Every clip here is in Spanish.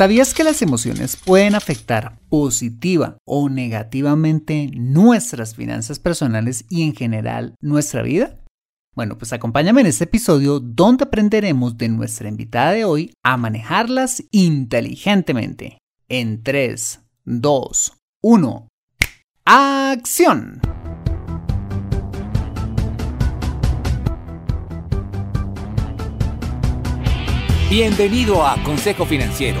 ¿Sabías que las emociones pueden afectar positiva o negativamente nuestras finanzas personales y en general nuestra vida? Bueno, pues acompáñame en este episodio donde aprenderemos de nuestra invitada de hoy a manejarlas inteligentemente. En 3, 2, 1. ¡Acción! Bienvenido a Consejo Financiero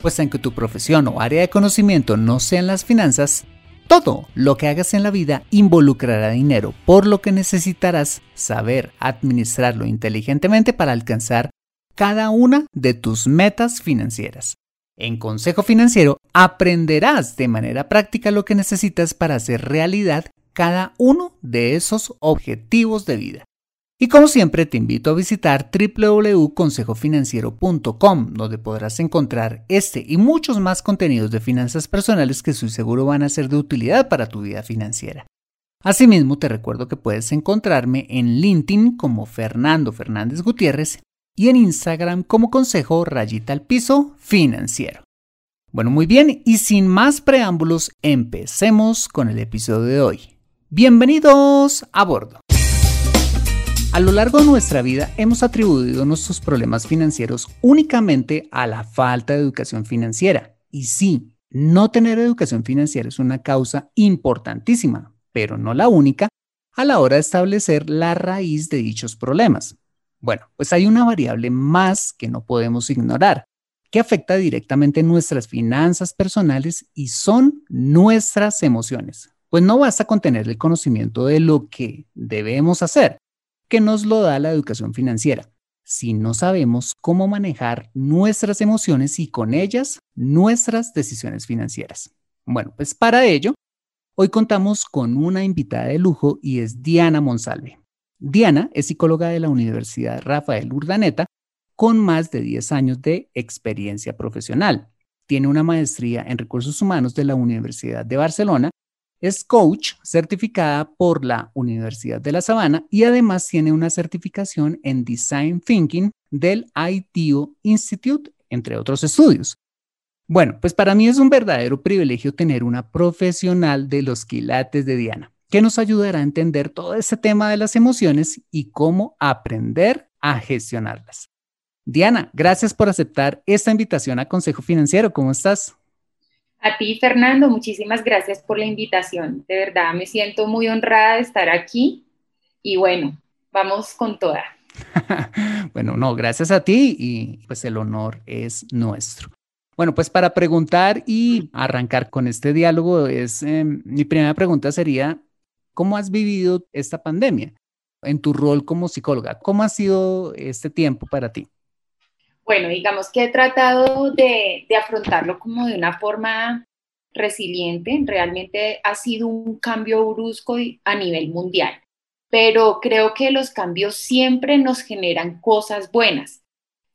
pues aunque tu profesión o área de conocimiento no sean las finanzas, todo lo que hagas en la vida involucrará dinero, por lo que necesitarás saber administrarlo inteligentemente para alcanzar cada una de tus metas financieras. En Consejo Financiero aprenderás de manera práctica lo que necesitas para hacer realidad cada uno de esos objetivos de vida. Y como siempre te invito a visitar www.consejofinanciero.com donde podrás encontrar este y muchos más contenidos de finanzas personales que estoy seguro van a ser de utilidad para tu vida financiera. Asimismo, te recuerdo que puedes encontrarme en LinkedIn como Fernando Fernández Gutiérrez y en Instagram como Consejo Rayita al Piso Financiero. Bueno, muy bien, y sin más preámbulos, empecemos con el episodio de hoy. Bienvenidos a bordo. A lo largo de nuestra vida hemos atribuido nuestros problemas financieros únicamente a la falta de educación financiera. Y sí, no tener educación financiera es una causa importantísima, pero no la única, a la hora de establecer la raíz de dichos problemas. Bueno, pues hay una variable más que no podemos ignorar, que afecta directamente nuestras finanzas personales y son nuestras emociones. Pues no basta con tener el conocimiento de lo que debemos hacer, que nos lo da la educación financiera. Si no sabemos cómo manejar nuestras emociones y con ellas nuestras decisiones financieras. Bueno, pues para ello, hoy contamos con una invitada de lujo y es Diana Monsalve. Diana es psicóloga de la Universidad Rafael Urdaneta con más de 10 años de experiencia profesional. Tiene una maestría en recursos humanos de la Universidad de Barcelona es coach certificada por la Universidad de La Sabana y además tiene una certificación en Design Thinking del ITU Institute, entre otros estudios. Bueno, pues para mí es un verdadero privilegio tener una profesional de los quilates de Diana, que nos ayudará a entender todo ese tema de las emociones y cómo aprender a gestionarlas. Diana, gracias por aceptar esta invitación a Consejo Financiero. ¿Cómo estás? A ti, Fernando, muchísimas gracias por la invitación. De verdad, me siento muy honrada de estar aquí y bueno, vamos con toda. bueno, no, gracias a ti y pues el honor es nuestro. Bueno, pues para preguntar y arrancar con este diálogo, es, em, mi primera pregunta sería, ¿cómo has vivido esta pandemia en tu rol como psicóloga? ¿Cómo ha sido este tiempo para ti? Bueno, digamos que he tratado de, afrontarlo como de una forma resiliente. Realmente ha sido un cambio brusco a nivel mundial, pero creo que los cambios siempre nos generan cosas buenas.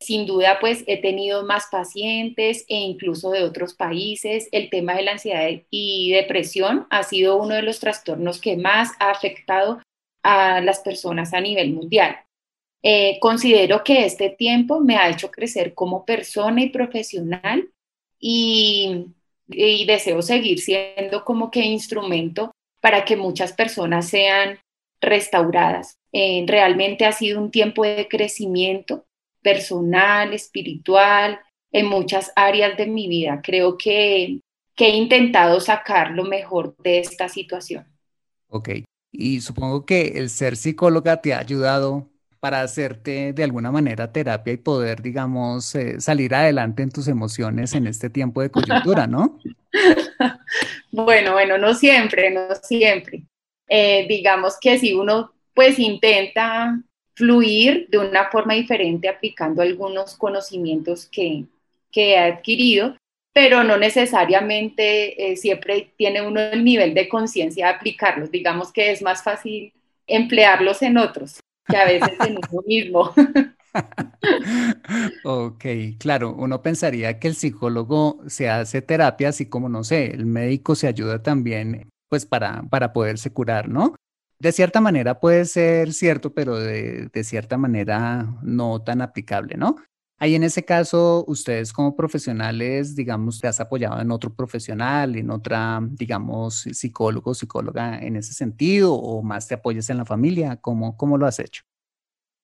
Sin duda, pues he tenido más pacientes e incluso de otros países. El tema de la ansiedad y depresión ha sido uno de los trastornos que más ha afectado a las personas a nivel mundial. Eh, considero que este tiempo me ha hecho crecer como persona y profesional y, deseo seguir siendo como que instrumento para que muchas personas sean restauradas. Eh, realmente ha sido un tiempo de crecimiento, personal, espiritual, en muchas áreas de mi vida. Creo que, que he intentado sacar lo mejor de esta situación. Ok, y supongo que el ser psicóloga te ha ayudado para hacerte de alguna manera terapia y poder, digamos, eh, salir adelante en tus emociones en este tiempo de coyuntura, ¿no? bueno, bueno, no siempre, no siempre. Eh, digamos que si uno pues intenta fluir de una forma diferente aplicando algunos conocimientos que, que ha adquirido, pero no necesariamente eh, siempre tiene uno el nivel de conciencia de aplicarlos. Digamos que es más fácil emplearlos en otros que a veces en uno mismo. Ok, claro, uno pensaría que el psicólogo se hace terapia, así como, no sé, el médico se ayuda también, pues para, para poderse curar, ¿no? De cierta manera puede ser cierto, pero de cierta manera no tan aplicable, ¿no? Ahí en ese caso, ustedes como profesionales, digamos, te has apoyado en otro profesional, en otra, digamos, psicólogo, psicóloga en ese sentido, o más te apoyas en la familia, ¿cómo, cómo lo has hecho?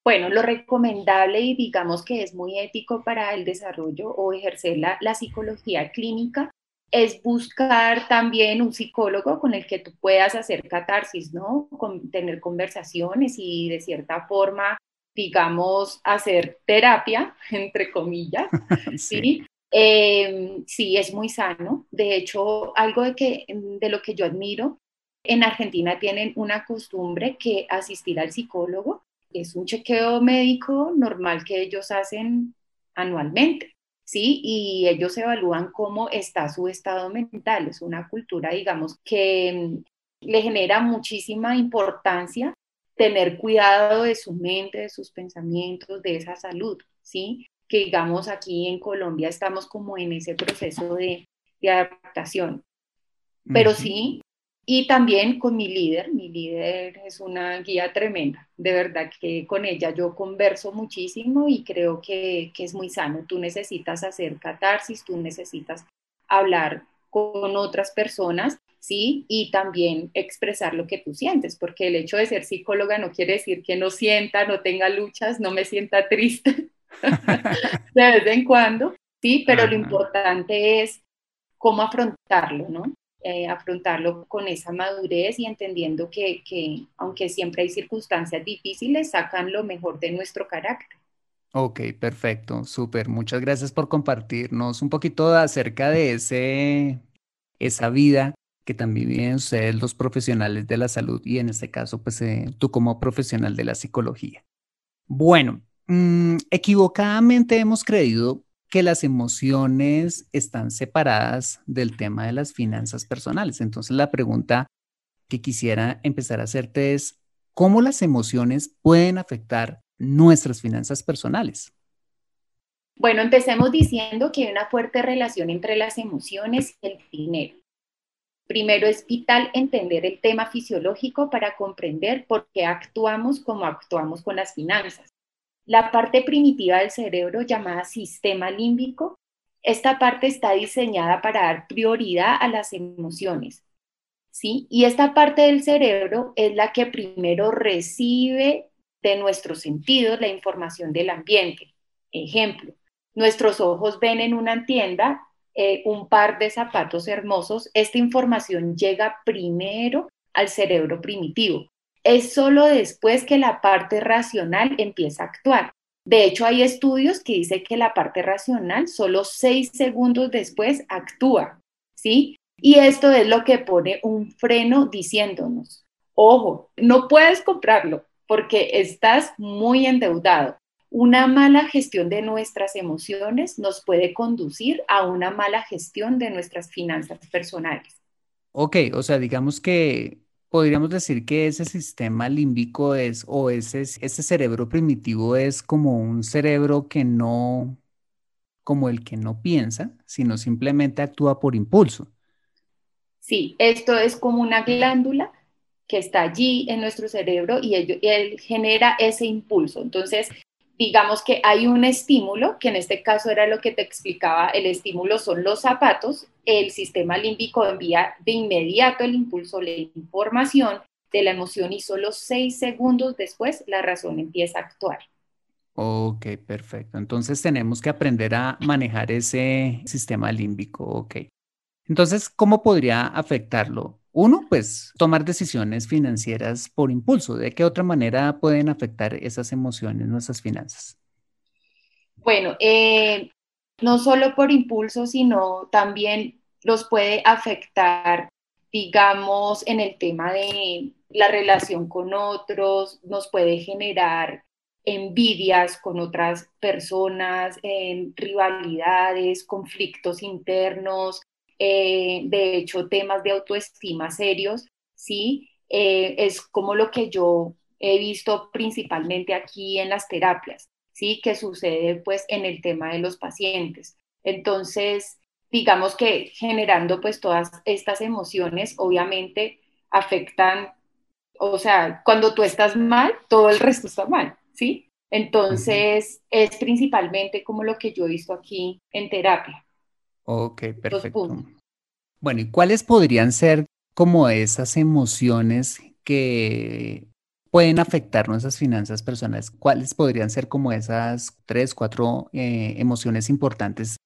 Bueno, lo recomendable y digamos que es muy ético para el desarrollo o ejercer la, la psicología clínica es buscar también un psicólogo con el que tú puedas hacer catarsis, ¿no? Con, tener conversaciones y de cierta forma digamos, hacer terapia, entre comillas, ¿sí? Em, sí. es muy sano. De hecho, algo de, que, de lo que yo admiro, en Argentina tienen una costumbre que asistir al psicólogo es un chequeo médico normal que ellos hacen anualmente, ¿sí? Y ellos evalúan cómo está su estado mental. Es una cultura, digamos, que em, le genera muchísima importancia tener cuidado de su mente, de sus pensamientos, de esa salud, ¿sí? Que digamos aquí en Colombia estamos como en ese proceso de, adaptación. Pero sí, y también con mi líder, mi líder es una guía tremenda, de verdad que con ella yo converso muchísimo y creo que, que es muy sano. Tú necesitas hacer catarsis, tú necesitas hablar con otras personas ¿sí? Y también expresar lo que tú sientes, porque el hecho de ser psicóloga no quiere decir que no sienta, no tenga luchas, no me sienta triste de vez en cuando, ¿sí? Pero lo importante es cómo afrontarlo, ¿no? Eh, afrontarlo con esa madurez y entendiendo que, que, aunque siempre hay circunstancias difíciles, sacan lo mejor de nuestro carácter. Ok, perfecto, súper. Muchas gracias por compartirnos un poquito acerca de ese, esa vida que también viven ustedes los profesionales de la salud y en este caso, pues eh, tú como profesional de la psicología. Bueno, mm, equivocadamente hemos creído que las emociones están separadas del tema de las finanzas personales. Entonces, la pregunta que quisiera empezar a hacerte es, ¿cómo las emociones pueden afectar nuestras finanzas personales? Bueno, empecemos diciendo que hay una fuerte relación entre las emociones y el dinero. Primero es vital entender el tema fisiológico para comprender por qué actuamos como actuamos con las finanzas. La parte primitiva del cerebro llamada sistema límbico, esta parte está diseñada para dar prioridad a las emociones. ¿sí? Y esta parte del cerebro es la que primero recibe de nuestros sentidos la información del ambiente. Ejemplo, nuestros ojos ven en una tienda eh, un par de zapatos hermosos, esta información llega primero al cerebro primitivo. Es solo después que la parte racional empieza a actuar. De hecho, hay estudios que dicen que la parte racional solo seis segundos después actúa, ¿sí? Y esto es lo que pone un freno diciéndonos, ojo, no puedes comprarlo porque estás muy endeudado. Una mala gestión de nuestras emociones nos puede conducir a una mala gestión de nuestras finanzas personales. Ok, o sea, digamos que podríamos decir que ese sistema límbico es, o ese, ese cerebro primitivo es como un cerebro que no, como el que no piensa, sino simplemente actúa por impulso. Sí, esto es como una glándula que está allí en nuestro cerebro y él genera ese impulso. Entonces, digamos que hay un estímulo, que en este caso era lo que te explicaba, el estímulo son los zapatos, el sistema límbico envía de inmediato el impulso, la información de la emoción y solo seis segundos después la razón empieza a actuar. Ok, perfecto. Entonces tenemos que aprender a manejar ese sistema límbico. Ok. Entonces, ¿cómo podría afectarlo? Uno, pues tomar decisiones financieras por impulso. ¿De qué otra manera pueden afectar esas emociones, nuestras finanzas? Bueno, eh, no solo por impulso, sino también los puede afectar, digamos, en el tema de la relación con otros, nos puede generar envidias con otras personas, en rivalidades, conflictos internos, eh, de hecho temas de autoestima serios, ¿sí? Eh, es como lo que yo he visto principalmente aquí en las terapias, ¿sí? Que sucede pues en el tema de los pacientes. Entonces, digamos que generando pues todas estas emociones, obviamente afectan, o sea, cuando tú estás mal, todo el resto está mal, ¿sí? Entonces, es principalmente como lo que yo he visto aquí en terapia. Ok, perfecto. Bueno, ¿y cuáles podrían ser como esas emociones que pueden afectar nuestras finanzas personales? ¿Cuáles podrían ser como esas tres, cuatro eh, emociones importantes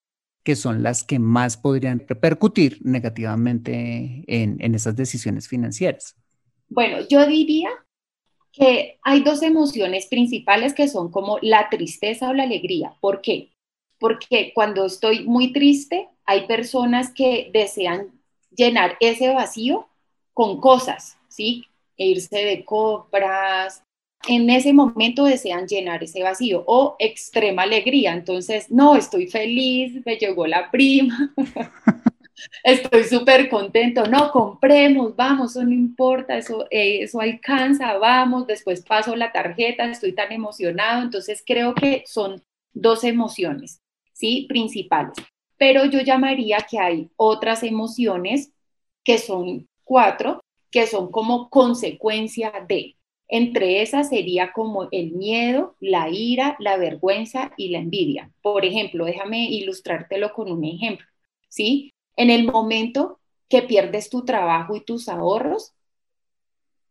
que son las que más podrían repercutir negativamente en, en esas decisiones financieras? Bueno, yo diría que hay dos emociones principales que son como la tristeza o la alegría. ¿Por qué? Porque cuando estoy muy triste, hay personas que desean llenar ese vacío con cosas, ¿sí? E irse de compras. En ese momento desean llenar ese vacío o extrema alegría. Entonces, no, estoy feliz, me llegó la prima. estoy súper contento, no, compremos, vamos, eso no importa, eso, eh, eso alcanza, vamos, después paso la tarjeta, estoy tan emocionado, entonces creo que son dos emociones, ¿sí? Principales. Pero yo llamaría que hay otras emociones que son cuatro, que son como consecuencia de. Entre esas sería como el miedo, la ira, la vergüenza y la envidia. Por ejemplo, déjame ilustrártelo con un ejemplo, ¿sí? En el momento que pierdes tu trabajo y tus ahorros,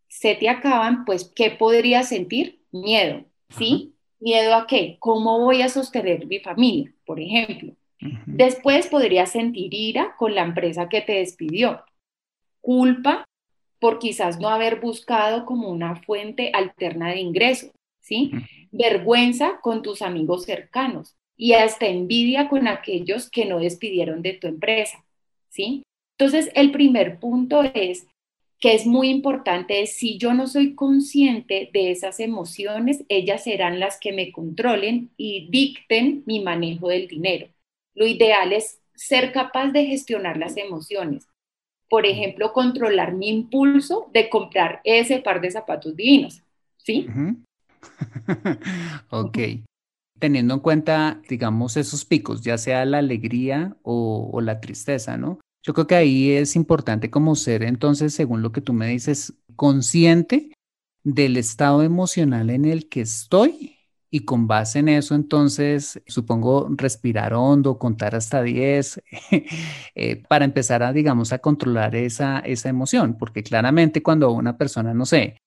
se te acaban, pues, ¿qué podrías sentir? Miedo, ¿sí? ¿Miedo a qué? ¿Cómo voy a sostener mi familia? Por ejemplo. Después podrías sentir ira con la empresa que te despidió. Culpa por quizás no haber buscado como una fuente alterna de ingreso, ¿sí? Vergüenza con tus amigos cercanos y hasta envidia con aquellos que no despidieron de tu empresa. ¿sí? Entonces, el primer punto es que es muy importante, si yo no soy consciente de esas emociones, ellas serán las que me controlen y dicten mi manejo del dinero. Lo ideal es ser capaz de gestionar las emociones. Por ejemplo, controlar mi impulso de comprar ese par de zapatos divinos, ¿sí? ok. Teniendo en cuenta, digamos, esos picos, ya sea la alegría o, o la tristeza, ¿no? Yo creo que ahí es importante como ser, entonces, según lo que tú me dices, consciente del estado emocional en el que estoy y con base en eso, entonces, supongo, respirar hondo, contar hasta 10, eh, para empezar a, digamos, a controlar esa, esa emoción, porque claramente cuando una persona, no sé,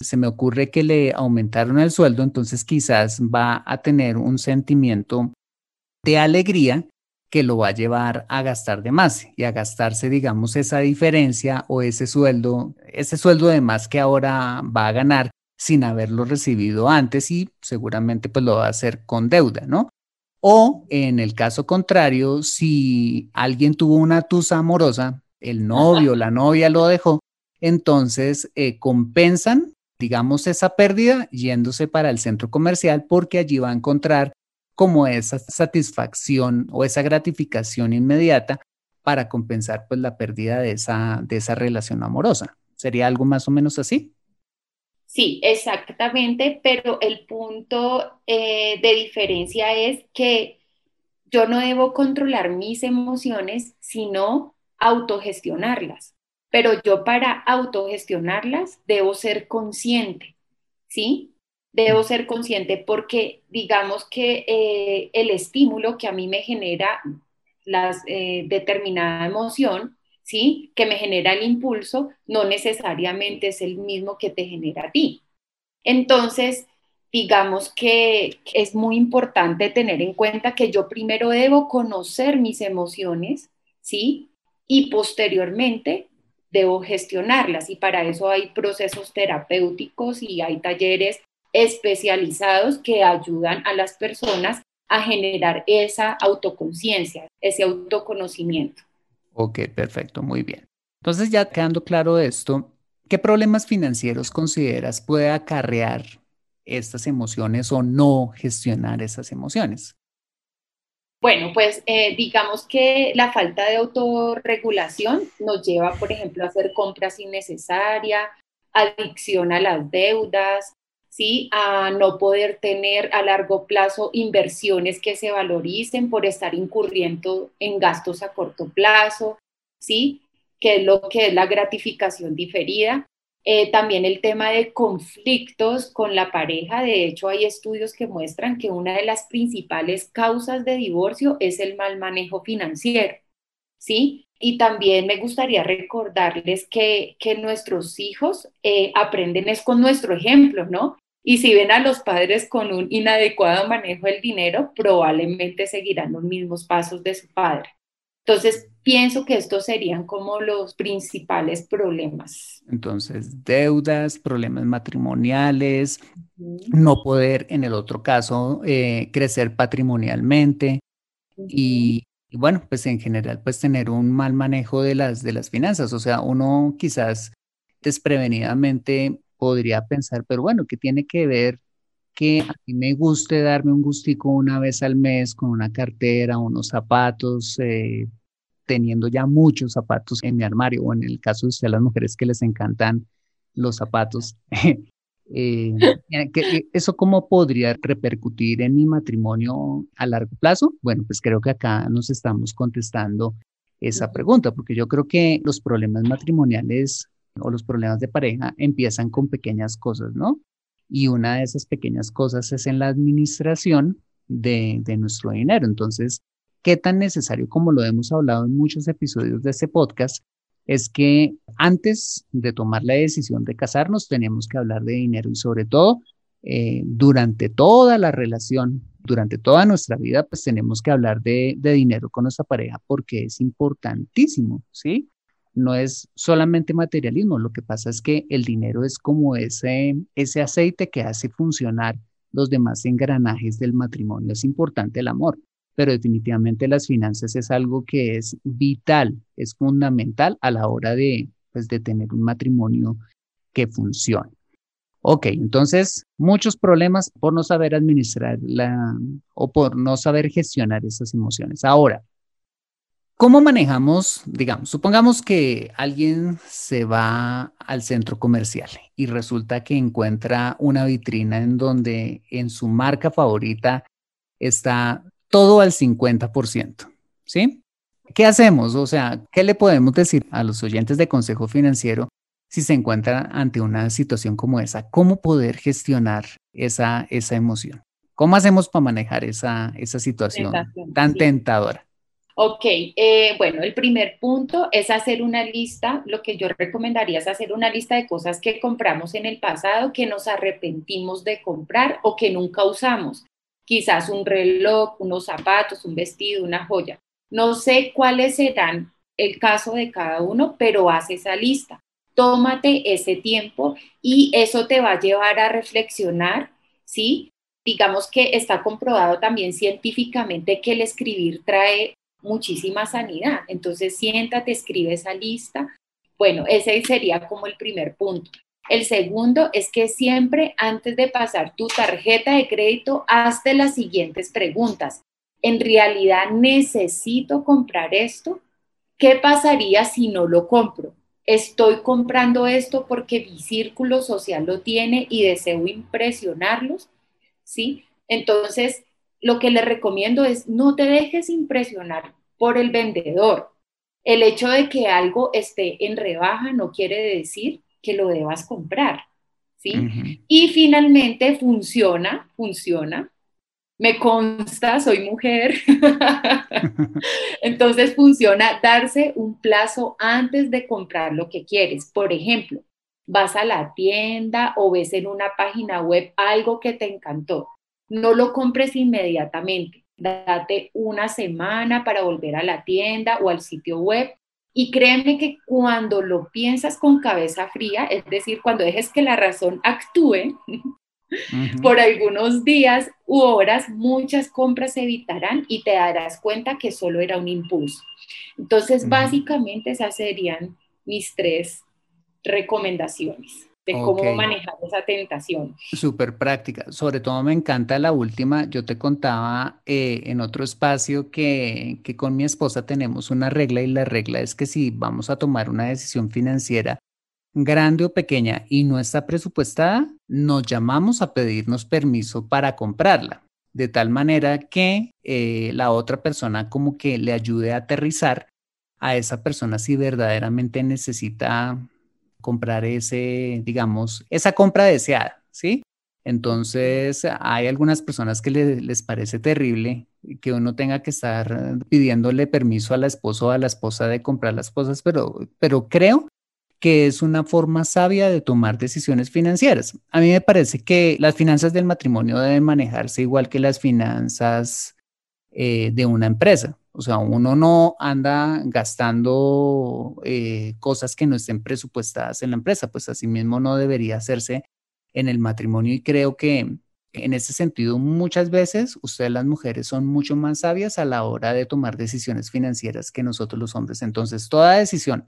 se me ocurre que le aumentaron el sueldo, entonces quizás va a tener un sentimiento de alegría que lo va a llevar a gastar de más y a gastarse, digamos, esa diferencia o ese sueldo, ese sueldo de más que ahora va a ganar sin haberlo recibido antes y seguramente pues lo va a hacer con deuda, ¿no? O en el caso contrario, si alguien tuvo una tusa amorosa, el novio, la novia lo dejó, entonces eh, compensan, digamos, esa pérdida yéndose para el centro comercial porque allí va a encontrar como esa satisfacción o esa gratificación inmediata para compensar pues la pérdida de esa, de esa relación amorosa. ¿Sería algo más o menos así? Sí, exactamente, pero el punto eh, de diferencia es que yo no debo controlar mis emociones, sino autogestionarlas. Pero yo para autogestionarlas debo ser consciente, ¿sí? Debo ser consciente porque digamos que eh, el estímulo que a mí me genera la eh, determinada emoción, ¿sí? Que me genera el impulso, no necesariamente es el mismo que te genera a ti. Entonces, digamos que es muy importante tener en cuenta que yo primero debo conocer mis emociones, ¿sí? Y posteriormente debo gestionarlas y para eso hay procesos terapéuticos y hay talleres especializados que ayudan a las personas a generar esa autoconciencia, ese autoconocimiento. Ok, perfecto, muy bien. Entonces ya quedando claro esto, ¿qué problemas financieros consideras puede acarrear estas emociones o no gestionar esas emociones? Bueno, pues eh, digamos que la falta de autorregulación nos lleva, por ejemplo, a hacer compras innecesarias, adicción a las deudas, ¿sí? a no poder tener a largo plazo inversiones que se valoricen por estar incurriendo en gastos a corto plazo, ¿sí? que es lo que es la gratificación diferida. Eh, también el tema de conflictos con la pareja. De hecho, hay estudios que muestran que una de las principales causas de divorcio es el mal manejo financiero. ¿Sí? Y también me gustaría recordarles que, que nuestros hijos eh, aprenden es con nuestro ejemplo, ¿no? Y si ven a los padres con un inadecuado manejo del dinero, probablemente seguirán los mismos pasos de su padre. Entonces, pienso que estos serían como los principales problemas. Entonces, deudas, problemas matrimoniales, no poder, en el otro caso, eh, crecer patrimonialmente y, y, bueno, pues en general, pues tener un mal manejo de las, de las finanzas. O sea, uno quizás desprevenidamente podría pensar, pero bueno, ¿qué tiene que ver que a mí me guste darme un gustico una vez al mes con una cartera, unos zapatos, eh, teniendo ya muchos zapatos en mi armario, o en el caso de ustedes, las mujeres que les encantan los zapatos. Eh, eh, ¿Eso cómo podría repercutir en mi matrimonio a largo plazo? Bueno, pues creo que acá nos estamos contestando esa pregunta, porque yo creo que los problemas matrimoniales o los problemas de pareja empiezan con pequeñas cosas, ¿no? Y una de esas pequeñas cosas es en la administración de, de nuestro dinero. Entonces, ¿qué tan necesario, como lo hemos hablado en muchos episodios de este podcast, es que antes de tomar la decisión de casarnos tenemos que hablar de dinero y sobre todo eh, durante toda la relación, durante toda nuestra vida, pues tenemos que hablar de, de dinero con nuestra pareja porque es importantísimo, ¿sí? No es solamente materialismo, lo que pasa es que el dinero es como ese, ese aceite que hace funcionar los demás engranajes del matrimonio. Es importante el amor, pero definitivamente las finanzas es algo que es vital, es fundamental a la hora de, pues, de tener un matrimonio que funcione. Ok, entonces muchos problemas por no saber administrar la o por no saber gestionar esas emociones. Ahora, ¿Cómo manejamos, digamos, supongamos que alguien se va al centro comercial y resulta que encuentra una vitrina en donde en su marca favorita está todo al 50%, ¿sí? ¿Qué hacemos? O sea, ¿qué le podemos decir a los oyentes de Consejo Financiero si se encuentran ante una situación como esa? ¿Cómo poder gestionar esa, esa emoción? ¿Cómo hacemos para manejar esa, esa situación tan tentadora? Ok, eh, bueno, el primer punto es hacer una lista. Lo que yo recomendaría es hacer una lista de cosas que compramos en el pasado, que nos arrepentimos de comprar o que nunca usamos. Quizás un reloj, unos zapatos, un vestido, una joya. No sé cuáles serán el caso de cada uno, pero haz esa lista. Tómate ese tiempo y eso te va a llevar a reflexionar, ¿sí? Digamos que está comprobado también científicamente que el escribir trae muchísima sanidad. Entonces, siéntate, escribe esa lista. Bueno, ese sería como el primer punto. El segundo es que siempre antes de pasar tu tarjeta de crédito, hazte las siguientes preguntas. ¿En realidad necesito comprar esto? ¿Qué pasaría si no lo compro? ¿Estoy comprando esto porque mi círculo social lo tiene y deseo impresionarlos? ¿Sí? Entonces, lo que le recomiendo es no te dejes impresionar por el vendedor. El hecho de que algo esté en rebaja no quiere decir que lo debas comprar, ¿sí? Y finalmente funciona, funciona. Me consta, soy mujer. Entonces funciona darse un plazo antes de comprar lo que quieres. Por ejemplo, vas a la tienda o ves en una página web algo que te encantó. No lo compres inmediatamente. Date una semana para volver a la tienda o al sitio web. Y créeme que cuando lo piensas con cabeza fría, es decir, cuando dejes que la razón actúe, por algunos días u horas, muchas compras se evitarán y te darás cuenta que solo era un impulso. Entonces, básicamente esas serían mis tres recomendaciones de cómo manejar esa tentación. Súper práctica. Sobre todo me encanta la última. Yo te contaba eh, en otro espacio que, que con mi esposa tenemos una regla y la regla es que si vamos a tomar una decisión financiera grande o pequeña y no está presupuestada, nos llamamos a pedirnos permiso para comprarla. De tal manera que eh, la otra persona como que le ayude a aterrizar a esa persona si verdaderamente necesita comprar ese, digamos, esa compra deseada, ¿sí? Entonces, hay algunas personas que les parece terrible que uno tenga que estar pidiéndole permiso a la esposa o a la esposa de comprar las cosas, pero, pero creo que es una forma sabia de tomar decisiones financieras. A mí me parece que las finanzas del matrimonio deben manejarse igual que las finanzas eh, de una empresa. O sea, uno no anda gastando eh, cosas que no estén presupuestadas en la empresa, pues así mismo no debería hacerse en el matrimonio y creo que en ese sentido muchas veces ustedes las mujeres son mucho más sabias a la hora de tomar decisiones financieras que nosotros los hombres. Entonces, toda decisión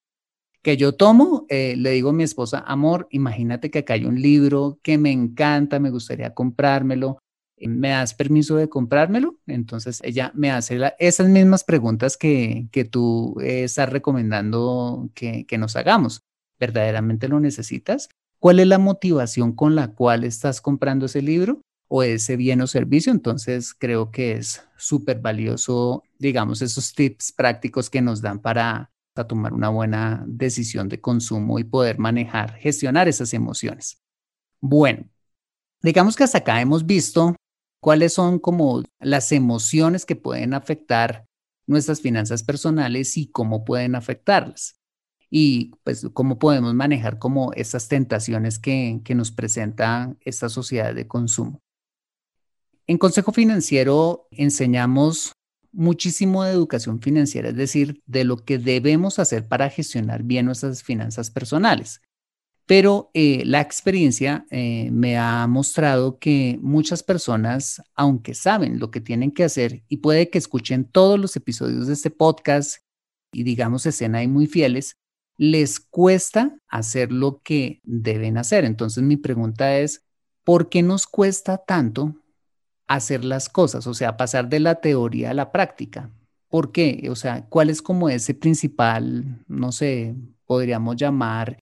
que yo tomo, eh, le digo a mi esposa, amor, imagínate que acá hay un libro que me encanta, me gustaría comprármelo, ¿me das permiso de comprármelo? Entonces ella me hace esas mismas preguntas que, que tú eh, estás recomendando que, que nos hagamos. ¿Verdaderamente lo necesitas? ¿Cuál es la motivación con la cual estás comprando ese libro o ese bien o servicio? Entonces creo que es súper valioso, digamos, esos tips prácticos que nos dan para tomar una buena decisión de consumo y poder manejar, gestionar esas emociones. Bueno, digamos que hasta acá hemos visto cuáles son como las emociones que pueden afectar nuestras finanzas personales y cómo pueden afectarlas. Y pues cómo podemos manejar como estas tentaciones que, nos presenta esta sociedad de consumo. En Consejo Financiero enseñamos muchísimo de educación financiera, es decir, de lo que debemos hacer para gestionar bien nuestras finanzas personales. Pero eh, la experiencia eh, me ha mostrado que muchas personas, aunque saben lo que tienen que hacer y puede que escuchen todos los episodios de este podcast y digamos estén ahí muy fieles, les cuesta hacer lo que deben hacer. Entonces mi pregunta es, ¿por qué nos cuesta tanto hacer las cosas? O sea, pasar de la teoría a la práctica. ¿Por qué? O sea, ¿cuál es como ese principal, no sé, podríamos llamar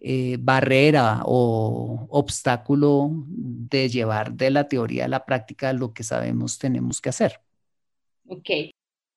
eh, barrera o obstáculo de llevar de la teoría a la práctica lo que sabemos tenemos que hacer. Ok.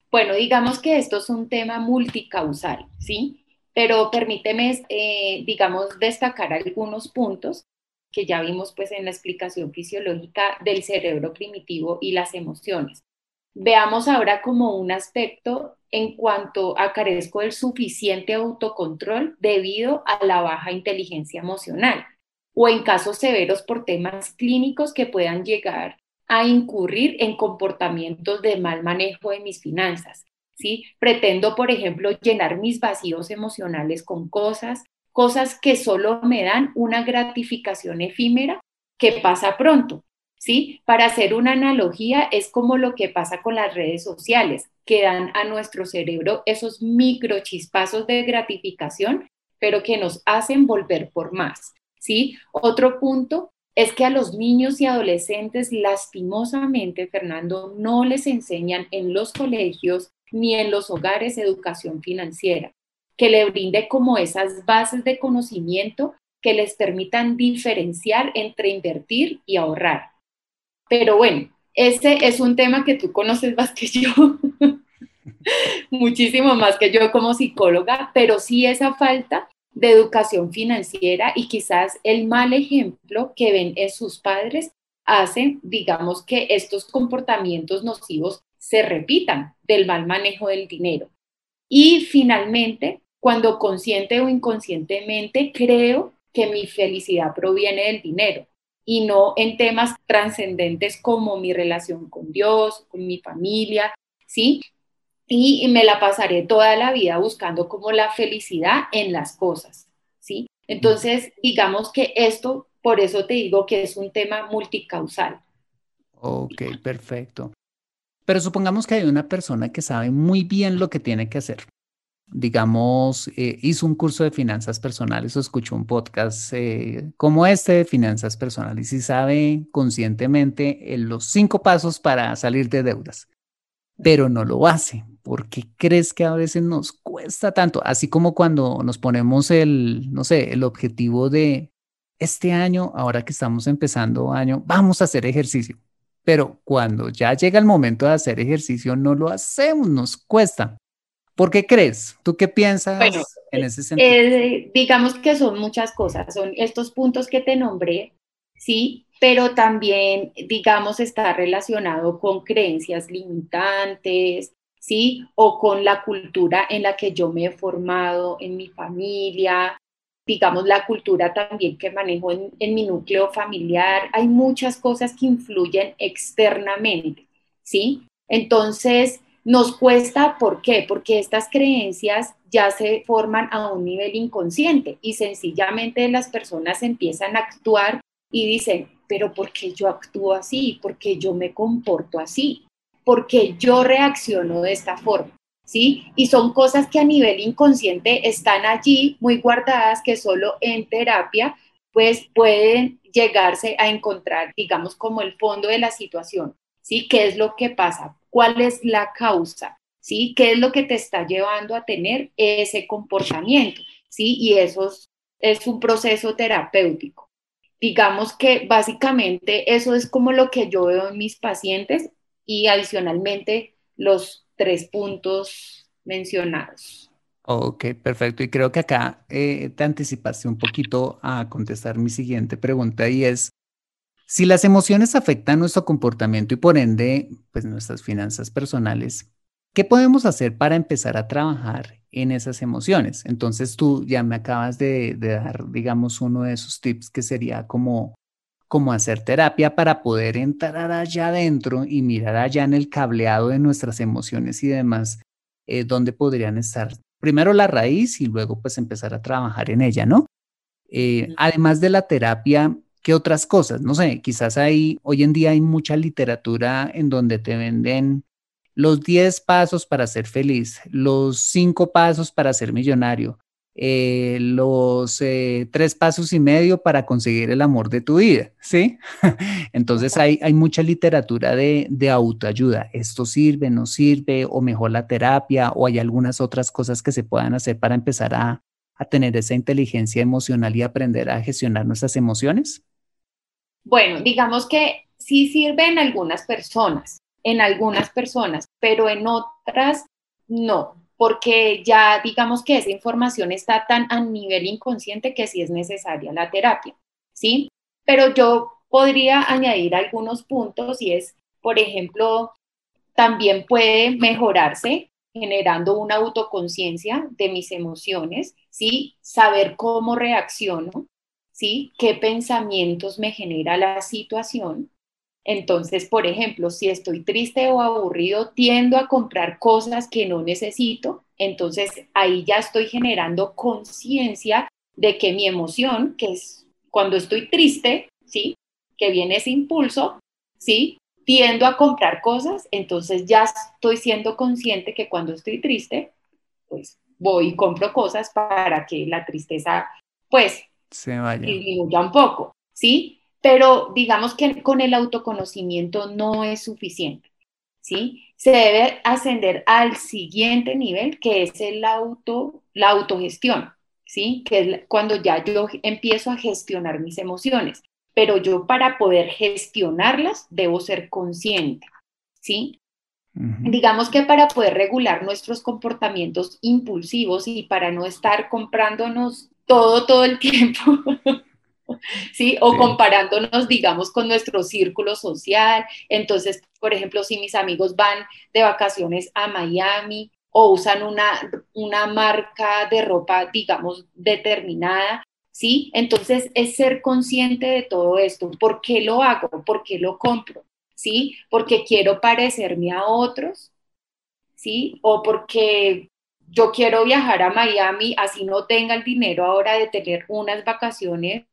Bueno, digamos que esto es un tema multicausal, ¿sí? Pero permíteme, eh, digamos, destacar algunos puntos que ya vimos pues en la explicación fisiológica del cerebro primitivo y las emociones. Veamos ahora como un aspecto en cuanto a carezco del suficiente autocontrol debido a la baja inteligencia emocional o en casos severos por temas clínicos que puedan llegar a incurrir en comportamientos de mal manejo de mis finanzas. ¿sí? Pretendo, por ejemplo, llenar mis vacíos emocionales con cosas, cosas que solo me dan una gratificación efímera que pasa pronto, ¿sí? Para hacer una analogía, es como lo que pasa con las redes sociales, que dan a nuestro cerebro esos microchispazos de gratificación, pero que nos hacen volver por más, ¿sí? Otro punto es que a los niños y adolescentes, lastimosamente, Fernando, no les enseñan en los colegios ni en los hogares educación financiera, que le brinde como esas bases de conocimiento que les permitan diferenciar entre invertir y ahorrar. Pero bueno, ese es un tema que tú conoces más que yo, muchísimo más que yo como psicóloga, pero sí esa falta de educación financiera y quizás el mal ejemplo que ven en sus padres hacen, digamos, que estos comportamientos nocivos se repitan del mal manejo del dinero. Y finalmente, cuando consciente o inconscientemente creo que mi felicidad proviene del dinero y no en temas trascendentes como mi relación con Dios, con mi familia, ¿sí? Y, me la pasaré toda la vida buscando como la felicidad en las cosas, ¿sí? Entonces, digamos que esto, por eso te digo que es un tema multicausal. Ok, perfecto. Pero supongamos que hay una persona que sabe muy bien lo que tiene que hacer digamos, eh, hizo un curso de finanzas personales o escuchó un podcast eh, como este de finanzas personales y sabe conscientemente los cinco pasos para salir de deudas, pero no lo hace. ¿Por qué crees que a veces nos cuesta tanto? Así como cuando nos ponemos el, no sé, el objetivo de este año, ahora que estamos empezando año, vamos a hacer ejercicio. Pero cuando ya llega el momento de hacer ejercicio, no lo hacemos, nos cuesta. ¿Por qué crees? ¿Tú qué piensas en ese sentido? Eh, digamos que son muchas cosas, son estos puntos que te nombré, sí, pero también, digamos, está relacionado con creencias limitantes, ¿sí? O con la cultura en la que yo me he formado en mi familia, digamos, la cultura también que manejo en, en mi núcleo familiar. Hay muchas cosas que influyen externamente, ¿sí? Entonces, nos cuesta, ¿por qué? Porque estas creencias ya se forman a un nivel inconsciente y sencillamente las personas empiezan a actuar y dicen, pero ¿por qué yo actúo así? ¿Por qué yo me comporto así? ¿Por qué yo reacciono de esta forma? ¿Sí? Y son cosas que a nivel inconsciente están allí muy guardadas que solo en terapia pues pueden llegarse a encontrar, digamos, como el fondo de la situación. ¿Sí? ¿Qué es lo que pasa? cuál es la causa, ¿sí? ¿Qué es lo que te está llevando a tener ese comportamiento, ¿sí? Y eso es, un proceso terapéutico. Digamos que básicamente eso es como lo que yo veo en mis pacientes y adicionalmente los tres puntos mencionados. Ok, perfecto. Y creo que acá eh, te anticipaste un poquito a contestar mi siguiente pregunta y es, si las emociones afectan nuestro comportamiento y por ende, pues nuestras finanzas personales, ¿qué podemos hacer para empezar a trabajar en esas emociones? Entonces tú ya me acabas de, dar, digamos, uno de esos tips que sería como, como hacer terapia para poder entrar allá adentro y mirar allá en el cableado de nuestras emociones y demás, eh, dónde podrían estar primero la raíz y luego pues empezar a trabajar en ella, ¿no? Eh, además de la terapia, ¿Qué otras cosas? No sé, quizás hay, hoy en día hay mucha literatura en donde te venden los 10 pasos para ser feliz, los 5 pasos para ser millonario, eh, los eh, tres pasos y medio para conseguir el amor de tu vida, ¿sí? Entonces hay, hay mucha literatura de, de, autoayuda. ¿Esto sirve, no sirve? ¿O mejor la terapia? ¿O hay algunas otras cosas que se puedan hacer para empezar a, a tener esa inteligencia emocional y aprender a gestionar nuestras emociones? Bueno, digamos que sí sirve en algunas personas, en algunas personas, pero en otras no, porque ya digamos que esa información está tan a nivel inconsciente que sí es necesaria la terapia, ¿sí? Pero yo podría añadir algunos puntos y es, por ejemplo, también puede mejorarse generando una autoconciencia de mis emociones, ¿sí? Saber cómo reacciono, ¿sí? ¿Qué pensamientos me genera la situación? Entonces, por ejemplo, si estoy triste o aburrido, tiendo a comprar cosas que no necesito. Entonces, ahí ya estoy generando conciencia de que mi emoción, que es cuando estoy triste, ¿sí? Que viene ese impulso, ¿sí? Tiendo a comprar cosas, entonces ya estoy siendo consciente que cuando estoy triste, pues voy y compro cosas para que la tristeza, pues, se vaya. poco, ¿sí? Pero digamos que con el autoconocimiento no es suficiente, ¿sí? Se debe ascender al siguiente nivel, que es el auto, la autogestión, ¿sí? Que es cuando ya yo empiezo a gestionar mis emociones. Pero yo para poder gestionarlas debo ser consciente, ¿sí? Digamos que para poder regular nuestros comportamientos impulsivos y para no estar comprándonos todo, todo el tiempo. ¿Sí? O comparándonos, digamos, con nuestro círculo social. Entonces, por ejemplo, si mis amigos van de vacaciones a Miami o usan una, una marca de ropa, digamos, determinada, ¿sí? Entonces es ser consciente de todo esto. ¿Por qué lo hago? ¿Por qué lo compro? ¿Sí? Porque quiero parecerme a otros, ¿sí? O porque yo quiero viajar a Miami, así no tenga el dinero ahora de tener unas vacaciones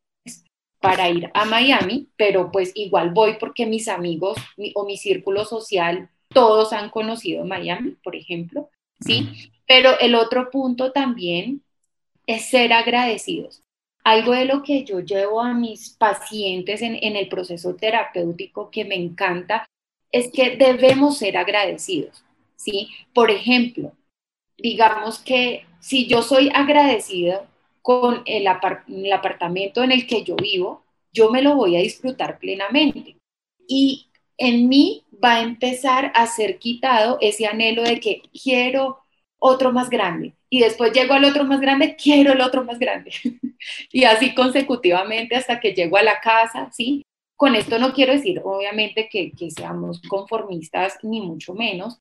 para ir a Miami, pero pues igual voy porque mis amigos o mi círculo social, todos han conocido Miami, por ejemplo, ¿sí? Pero el otro punto también es ser agradecidos. Algo de lo que yo llevo a mis pacientes en, en el proceso terapéutico que me encanta es que debemos ser agradecidos, ¿sí? Por ejemplo, digamos que si yo soy agradecida con el, apartamento en el que yo vivo, yo me lo voy a disfrutar plenamente. Y en mí va a empezar a ser quitado ese anhelo de que quiero otro más grande. Y después llego al otro más grande, quiero el otro más grande. y así consecutivamente hasta que llego a la casa, ¿sí? Con esto no quiero decir, obviamente, que seamos conformistas, ni mucho menos,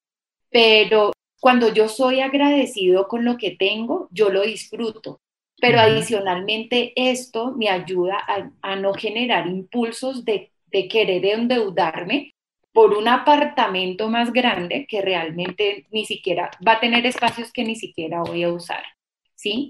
pero cuando yo soy agradecido con lo que tengo, yo lo disfruto. Pero adicionalmente esto me ayuda a, no generar impulsos de, de querer endeudarme por un apartamento más grande que realmente ni siquiera va a tener espacios que ni siquiera voy a usar, ¿sí?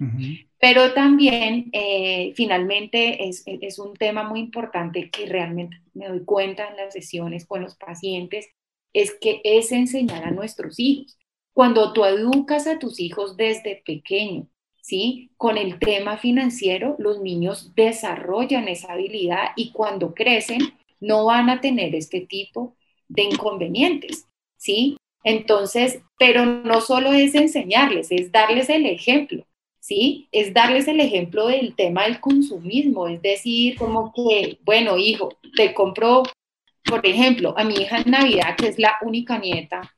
Pero también, eh, finalmente, es, es, un tema muy importante que realmente me doy cuenta en las sesiones con los pacientes, es que es enseñar a nuestros hijos. Cuando tú educas a tus hijos desde pequeño, ¿sí? Con el tema financiero, los niños desarrollan esa habilidad y cuando crecen no van a tener este tipo de inconvenientes, ¿sí? Entonces, pero no solo es enseñarles, es darles el ejemplo, ¿sí? Es darles el ejemplo del tema del consumismo, es decir, como que, bueno, hijo, te compro, por ejemplo, a mi hija en Navidad, que es la única nieta,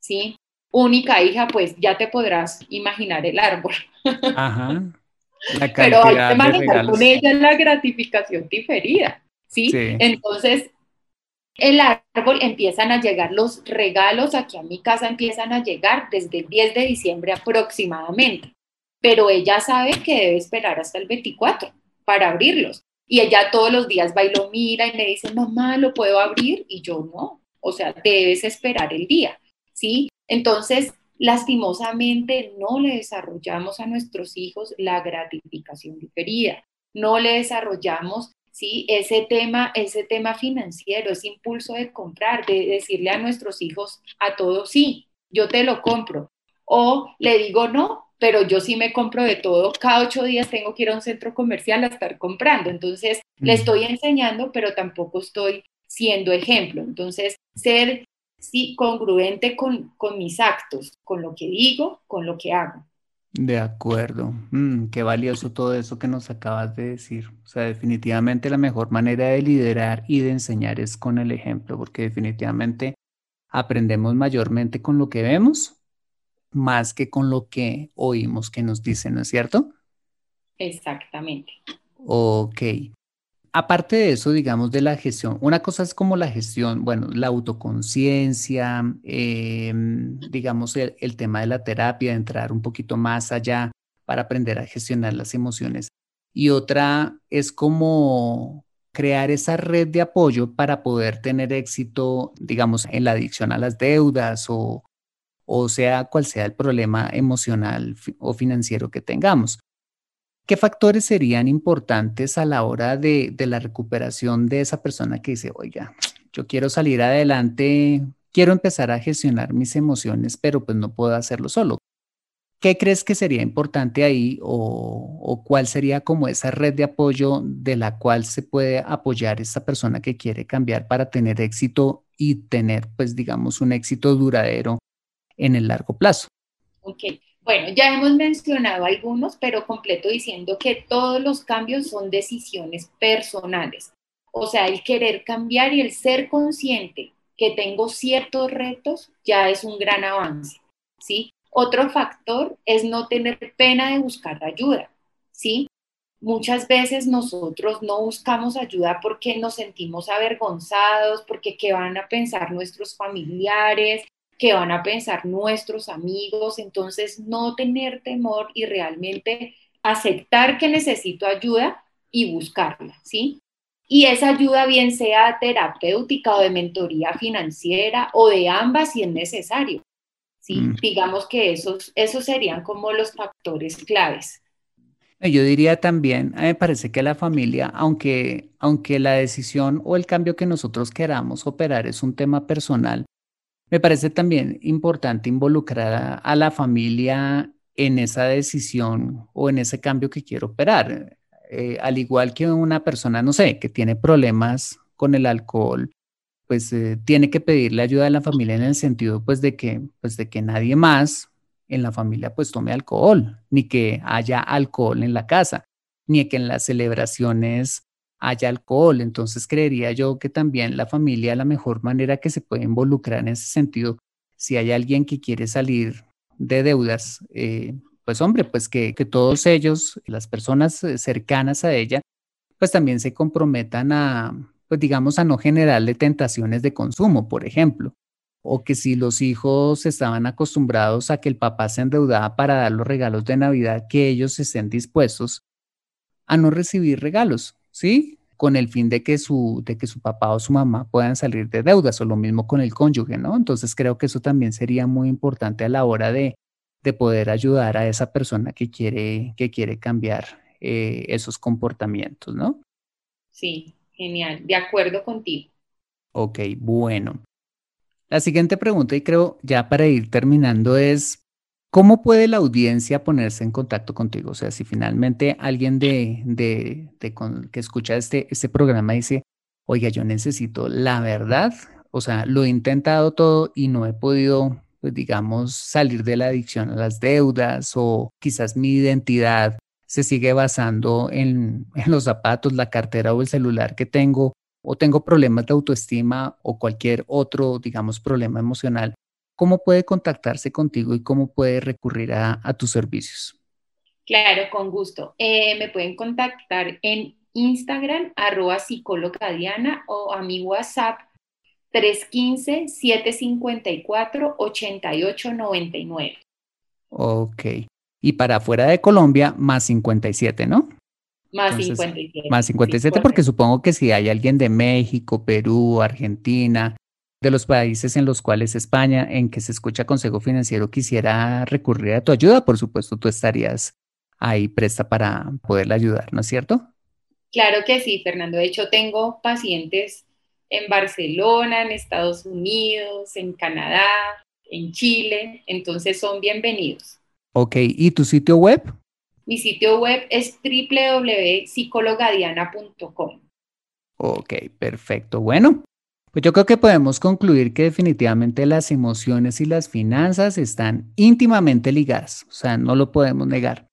¿sí? Única hija, pues ya te podrás imaginar el árbol. Ajá. Pero hay que manejar con ella la gratificación diferida, ¿sí? ¿sí? Entonces, el árbol empiezan a llegar los regalos, aquí a mi casa empiezan a llegar desde el 10 de diciembre aproximadamente, pero ella sabe que debe esperar hasta el 24 para abrirlos. Y ella todos los días va y lo mira y me dice, mamá, ¿lo puedo abrir? Y yo no, o sea, debes esperar el día, ¿sí? Entonces, lastimosamente no le desarrollamos a nuestros hijos la gratificación diferida, no le desarrollamos ¿sí? Ese tema, ese tema financiero, ese impulso de comprar, de decirle a nuestros hijos a todos, sí, yo te lo compro. O le digo no, pero yo sí me compro de todo. Cada ocho días tengo que ir a un centro comercial a estar comprando. Entonces, le estoy enseñando, pero tampoco estoy siendo ejemplo. Entonces, ser sí, congruente con, con mis actos, con lo que digo, con lo que hago. De acuerdo. Mm, qué valioso todo eso que nos acabas de decir. O sea, definitivamente la mejor manera de liderar y de enseñar es con el ejemplo, porque definitivamente aprendemos mayormente con lo que vemos más que con lo que oímos que nos dicen, ¿no es cierto? Exactamente. Ok aparte de eso, digamos, de la gestión, una cosa es como la gestión, bueno, la autoconciencia, em, digamos, el, tema de la terapia, entrar un poquito más allá para aprender a gestionar las emociones. Y otra es como crear esa red de apoyo para poder tener éxito, digamos, en la adicción a las deudas o, o sea cual sea el problema emocional o financiero que tengamos. ¿Qué factores serían importantes a la hora de, la recuperación de esa persona que dice, oiga, yo quiero salir adelante, quiero empezar a gestionar mis emociones, pero pues no puedo hacerlo solo? ¿Qué crees que sería importante ahí o, cuál sería como esa red de apoyo de la cual se puede apoyar esa persona que quiere cambiar para tener éxito y tener, pues digamos, un éxito duradero en el largo plazo? Ok, bueno, ya hemos mencionado algunos, pero completo diciendo que todos los cambios son decisiones personales. O sea, el querer cambiar y el ser consciente que tengo ciertos retos ya es un gran avance, ¿sí? Otro factor es no tener pena de buscar ayuda, ¿sí? Muchas veces nosotros no buscamos ayuda porque nos sentimos avergonzados, porque qué van a pensar nuestros familiares, que van a pensar nuestros amigos, entonces no tener temor y realmente aceptar que necesito ayuda y buscarla, ¿sí? Y esa ayuda bien sea terapéutica o de mentoría financiera o de ambas si es necesario. ¿sí? Mm. Digamos que esos, esos serían como los factores claves. Yo diría también, me parece que la familia, aunque, aunque la decisión o el cambio que nosotros queramos operar es un tema personal, me parece también importante involucrar a la familia en esa decisión o en ese cambio que quiero operar. Eh, al igual que una persona, no sé, que tiene problemas con el alcohol, pues eh, tiene que pedirle ayuda a la familia en el sentido pues de que, pues de que nadie más en la familia pues tome alcohol, ni que haya alcohol en la casa, ni que en las celebraciones haya alcohol. Entonces creería yo que también la familia, la mejor manera que se puede involucrar en ese sentido, si hay alguien que quiere salir de deudas, eh, pues hombre, pues que, todos ellos, las personas eh, cercanas a ella, pues también se comprometan a, pues digamos, a no generarle tentaciones de consumo, por ejemplo. O que si los hijos estaban acostumbrados a que el papá se endeudaba para dar los regalos de Navidad, que ellos estén dispuestos a no recibir regalos, ¿sí? Con el fin de que su, de que su papá o su mamá puedan salir de deudas, o lo mismo con el cónyuge, ¿no? Entonces creo que eso también sería muy importante a la hora de, de poder ayudar a esa persona que quiere, que quiere cambiar eh, esos comportamientos, ¿no? Sí, genial, de acuerdo contigo. Ok, bueno. La siguiente pregunta, y creo ya para ir terminando, es, ¿cómo puede la audiencia ponerse en contacto contigo? O sea, si finalmente alguien de, que escucha este, este programa dice, oiga, yo necesito la verdad, o sea, lo he intentado todo y no he podido pues digamos, salir de la adicción a las deudas o quizás mi identidad se sigue basando en, los zapatos, la cartera o el celular que tengo, o tengo problemas de autoestima o cualquier otro, digamos, problema emocional, ¿cómo puede contactarse contigo y cómo puede recurrir a, tus servicios? Claro, con gusto. Eh, me pueden contactar en Instagram, arroba psicóloga Diana, o a mi WhatsApp 315-754-8899. Ok. Y para afuera de Colombia, más 57, ¿no? Más 57. Más 57 porque supongo que si hay alguien de México, Perú, Argentina, de los países en los cuales España, en que se escucha Consejo Financiero, quisiera recurrir a tu ayuda, por supuesto tú estarías ahí presta para poderle ayudar, ¿no es cierto? Claro que sí, Fernando. De hecho, tengo pacientes en Barcelona, en Estados Unidos, en Canadá, en Chile, entonces son bienvenidos. Ok, ¿y tu sitio web? Mi sitio web es www.psicologadiana.com. Ok, perfecto. Bueno, pues yo creo que podemos concluir que definitivamente las emociones y las finanzas están íntimamente ligadas, o sea, no lo podemos negar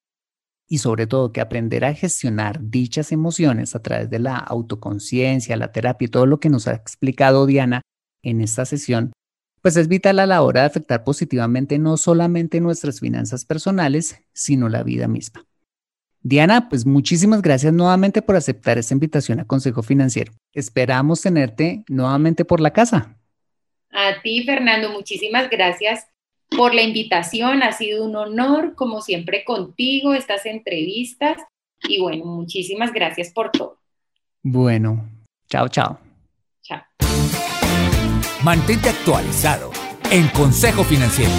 y sobre todo que aprender a gestionar dichas emociones a través de la autoconciencia, la terapia y todo lo que nos ha explicado Diana en esta sesión, pues es vital a la hora de afectar positivamente no solamente nuestras finanzas personales, sino la vida misma. Diana, pues muchísimas gracias nuevamente por aceptar esta invitación a Consejo Financiero. Esperamos tenerte nuevamente por la casa. A ti, Fernando, muchísimas gracias por la invitación. Ha sido un honor, como siempre, contigo, estas entrevistas. Y bueno, muchísimas gracias por todo. Bueno, chao, chao. Chao. Mantente actualizado en Consejo Financiero.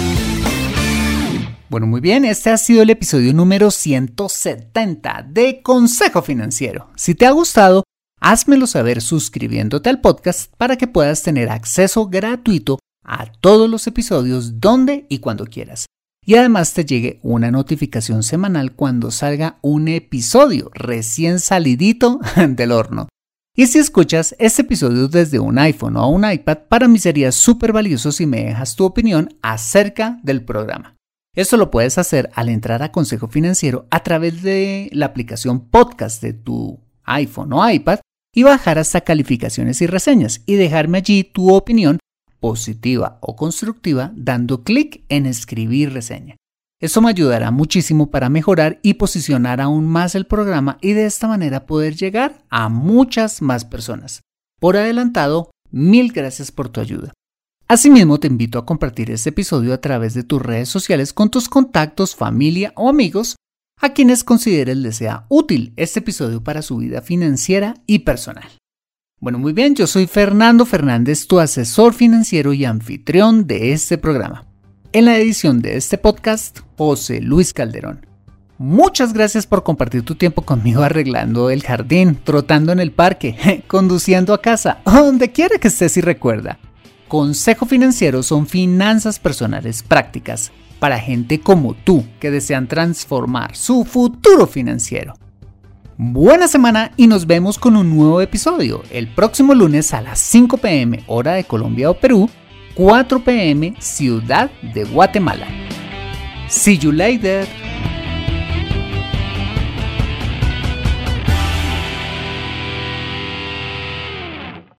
Bueno, muy bien, este ha sido el episodio número 170 de Consejo Financiero. Si te ha gustado, házmelo saber suscribiéndote al podcast para que puedas tener acceso gratuito a todos los episodios donde y cuando quieras. Y además te llegue una notificación semanal cuando salga un episodio recién salidito del horno. Y si escuchas este episodio desde un iPhone o un iPad, para mí sería súper valioso si me dejas tu opinión acerca del programa. Esto lo puedes hacer al entrar a Consejo Financiero a través de la aplicación podcast de tu iPhone o iPad y bajar hasta calificaciones y reseñas y dejarme allí tu opinión positiva o constructiva dando clic en escribir reseña. Esto me ayudará muchísimo para mejorar y posicionar aún más el programa y de esta manera poder llegar a muchas más personas. Por adelantado, mil gracias por tu ayuda. Asimismo, te invito a compartir este episodio a través de tus redes sociales con tus contactos, familia o amigos a quienes consideres les sea útil este episodio para su vida financiera y personal. Bueno, muy bien, yo soy Fernando Fernández, tu asesor financiero y anfitrión de este programa. En la edición de este podcast, José Luis Calderón. Muchas gracias por compartir tu tiempo conmigo arreglando el jardín, trotando en el parque, conduciendo a casa, donde quiera que estés y recuerda. Consejo Financiero son finanzas personales prácticas para gente como tú que desean transformar su futuro financiero. Buena semana y nos vemos con un nuevo episodio el próximo lunes a las 5 pm hora de Colombia o Perú, 4 pm Ciudad de Guatemala. See you later.